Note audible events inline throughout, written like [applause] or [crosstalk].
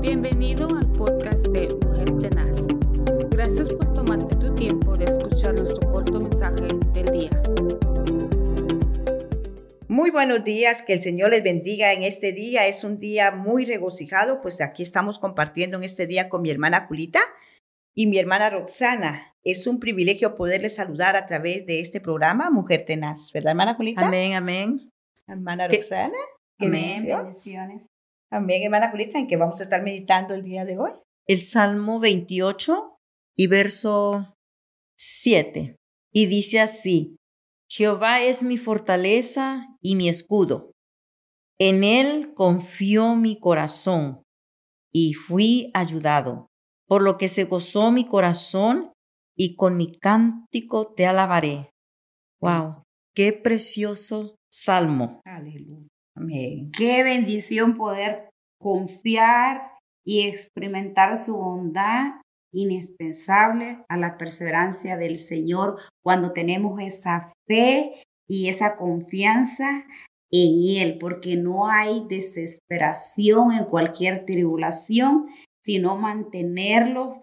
Bienvenido al podcast de Mujer Tenaz. Gracias por tomarte tu tiempo de escuchar nuestro corto mensaje del día. Muy buenos días, que el Señor les bendiga en este día. Es un día muy regocijado, pues aquí estamos compartiendo en este día con mi hermana Julita y mi hermana Roxana. Es un privilegio poderles saludar a través de este programa Mujer Tenaz, ¿verdad, hermana Julita? Amén, amén. Hermana ¿Qué? Roxana. qué Amén. Bendiciones. Amén, hermana Julita, en que vamos a estar meditando el día de hoy. El Salmo 28 y verso 7. Y dice así, Jehová es mi fortaleza y mi escudo. En él confió mi corazón y fui ayudado, por lo que se gozó mi corazón y con mi cántico te alabaré. Wow, qué precioso salmo. Aleluya. Amén. Qué bendición poder confiar y experimentar su bondad indispensable a la perseverancia del Señor cuando tenemos esa fe y esa confianza en Él, porque no hay desesperación en cualquier tribulación, sino mantenerlos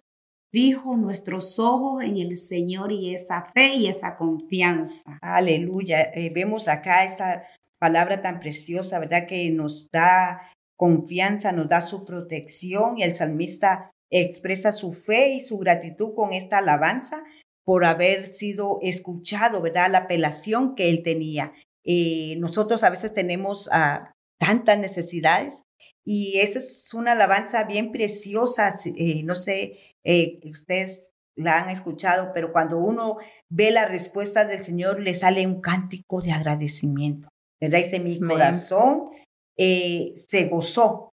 fijos nuestros ojos en el Señor y esa fe y esa confianza. Aleluya. Eh, vemos acá esta palabra tan preciosa, ¿verdad? Que nos da confianza, nos da su protección y el salmista expresa su fe y su gratitud con esta alabanza por haber sido escuchado, ¿verdad? La apelación que él tenía. Eh, nosotros a veces tenemos ah, tantas necesidades y esa es una alabanza bien preciosa. eh, no sé, eh, ustedes la han escuchado, pero cuando uno ve la respuesta del Señor, le sale un cántico de agradecimiento. ¿Verdad? Dice, mi corazón eh, se gozó,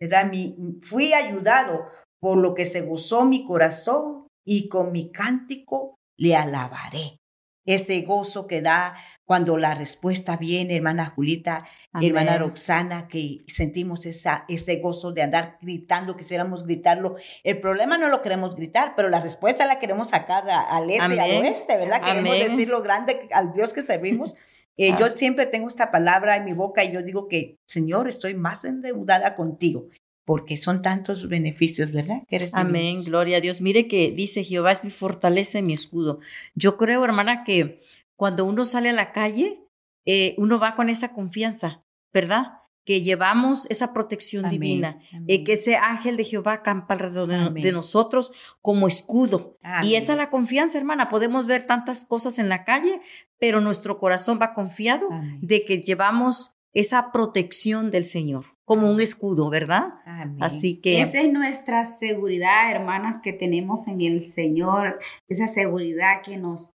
¿verdad? Mi, fui ayudado por lo que se gozó mi corazón y con mi cántico le alabaré. Ese gozo que da cuando la respuesta viene, hermana Julita, hermana. Roxana, que sentimos esa, ese gozo de andar gritando, quisiéramos gritarlo. El problema no lo queremos gritar, pero la respuesta la queremos sacar a- al este y al oeste, ¿verdad? Queremos Amén. decir lo grande al Dios que [laughs] servimos. Eh, Ah. Yo siempre tengo esta palabra en mi boca y yo digo que, Señor, estoy más endeudada contigo, porque son tantos beneficios, ¿verdad? Que. Amén, gloria a Dios. Mire que dice Jehová es mi fortaleza y mi escudo. Yo creo, hermana, que cuando uno sale a la calle, eh, uno va con esa confianza, ¿verdad? Que llevamos esa protección Amén, divina, amén. eh, que ese ángel de Jehová acampa alrededor de, Amén. de nosotros como escudo. Y Amén. esa es la confianza, hermana. Podemos ver tantas cosas en la calle, pero nuestro corazón va confiado Amén. de que llevamos esa protección del Señor, como un escudo, ¿verdad? Amén. Así que... Esa es nuestra seguridad, hermanas, que tenemos en el Señor, esa seguridad que nos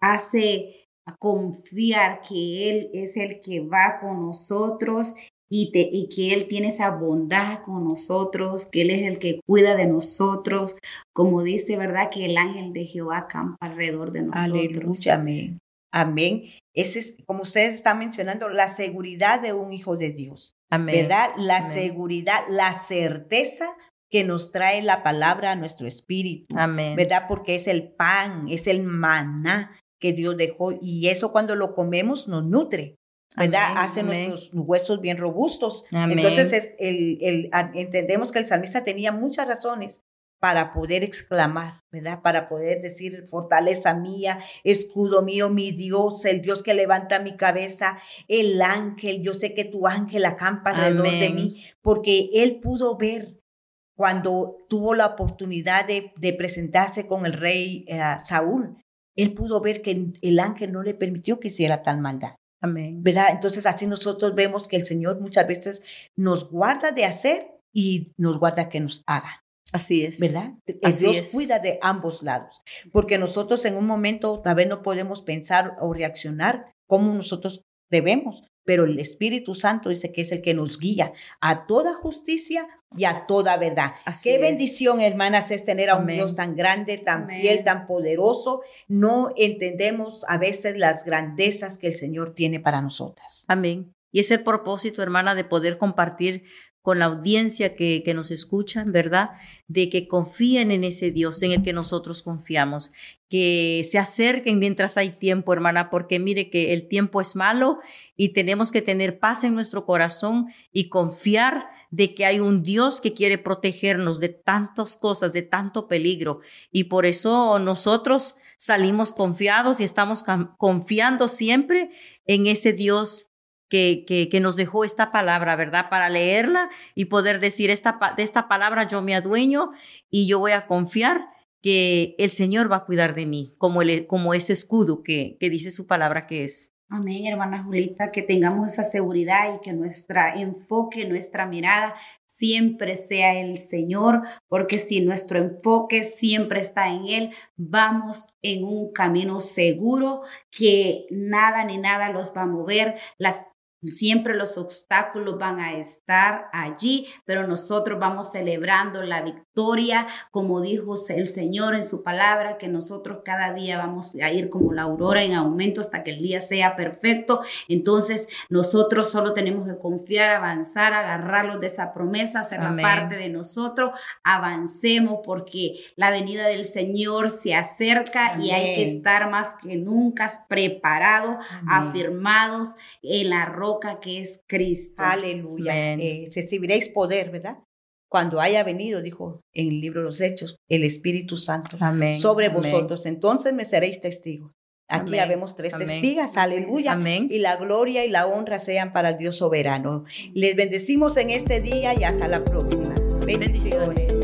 hace confiar que Él es el que va con nosotros y, te- y que Él tiene esa bondad con nosotros, que Él es el que cuida de nosotros, como dice, ¿verdad? Que el ángel de Jehová acampa alrededor de nosotros. Aleluya, amén. Amén. Ese es, como ustedes están mencionando, la seguridad de un hijo de Dios, Amén. ¿verdad? La Amén. seguridad, la certeza que nos trae la palabra a nuestro espíritu, Amén. ¿verdad? Porque es el pan, es el maná que Dios dejó y eso cuando lo comemos nos nutre. ¿verdad? Amén, Hace amén. nuestros huesos bien robustos. Amén. Entonces, es el, el- a- entendemos que el salmista tenía muchas razones para poder exclamar, ¿verdad? Para poder decir, fortaleza mía, escudo mío, mi Dios, el Dios que levanta mi cabeza, el ángel, yo sé que tu ángel acampa alrededor de Amén. mí, porque él pudo ver cuando tuvo la oportunidad de, de presentarse con el rey eh, Saúl, él pudo ver que el ángel no le permitió que hiciera tal maldad. Amén. ¿verdad? Entonces así nosotros vemos que el Señor muchas veces nos guarda de hacer y nos guarda que nos haga, Así es. ¿verdad? Así Dios es. cuida de ambos lados, porque nosotros en un momento tal vez no podemos pensar o reaccionar como nosotros debemos, pero el Espíritu Santo dice que es el que nos guía a toda justicia y a toda verdad. Así Qué es. bendición, hermanas, es tener a un Amén. Dios tan grande, tan Amén. fiel, tan poderoso. No entendemos a veces las grandezas que el Señor tiene para nosotras. Amén. Y es el propósito, hermana, de poder compartir con la audiencia que, que nos escuchan, ¿verdad? De que confíen en ese Dios en el que nosotros confiamos, que se acerquen mientras hay tiempo, hermana, porque mire que el tiempo es malo y tenemos que tener paz en nuestro corazón y confiar de que hay un Dios que quiere protegernos de tantas cosas, de tanto peligro. Y por eso nosotros salimos confiados y estamos confiando siempre en ese Dios que, que, nos dejó esta palabra, ¿verdad? Para leerla y poder decir, esta, de esta palabra yo me adueño y yo voy a confiar que el Señor va a cuidar de mí, como, el, como ese escudo que, que dice su palabra que es. Amén, hermana Julita, que tengamos esa seguridad y que nuestro enfoque, nuestra mirada siempre sea el Señor, porque si nuestro enfoque siempre está en Él, vamos en un camino seguro que nada ni nada los va a mover, las Siempre los obstáculos van a estar allí, pero nosotros vamos celebrando la victoria, como dijo el Señor en su palabra, que nosotros cada día vamos a ir como la aurora en aumento hasta que el día sea perfecto. Entonces nosotros solo tenemos que confiar, avanzar, agarrarlos de esa promesa, hacer la parte de nosotros, avancemos porque la venida del Señor se acerca y hay que estar más que nunca preparados, afirmados en la ropa que es Cristo. Aleluya. Eh, recibiréis poder, ¿verdad? Cuando haya venido, dijo en el libro de los Hechos, el Espíritu Santo sobre vosotros. Entonces me seréis testigos. Aquí habemos tres testigas, aleluya. Amén. Y la gloria y la honra sean para el Dios soberano. Les bendecimos en este día y hasta la próxima. Bendiciones.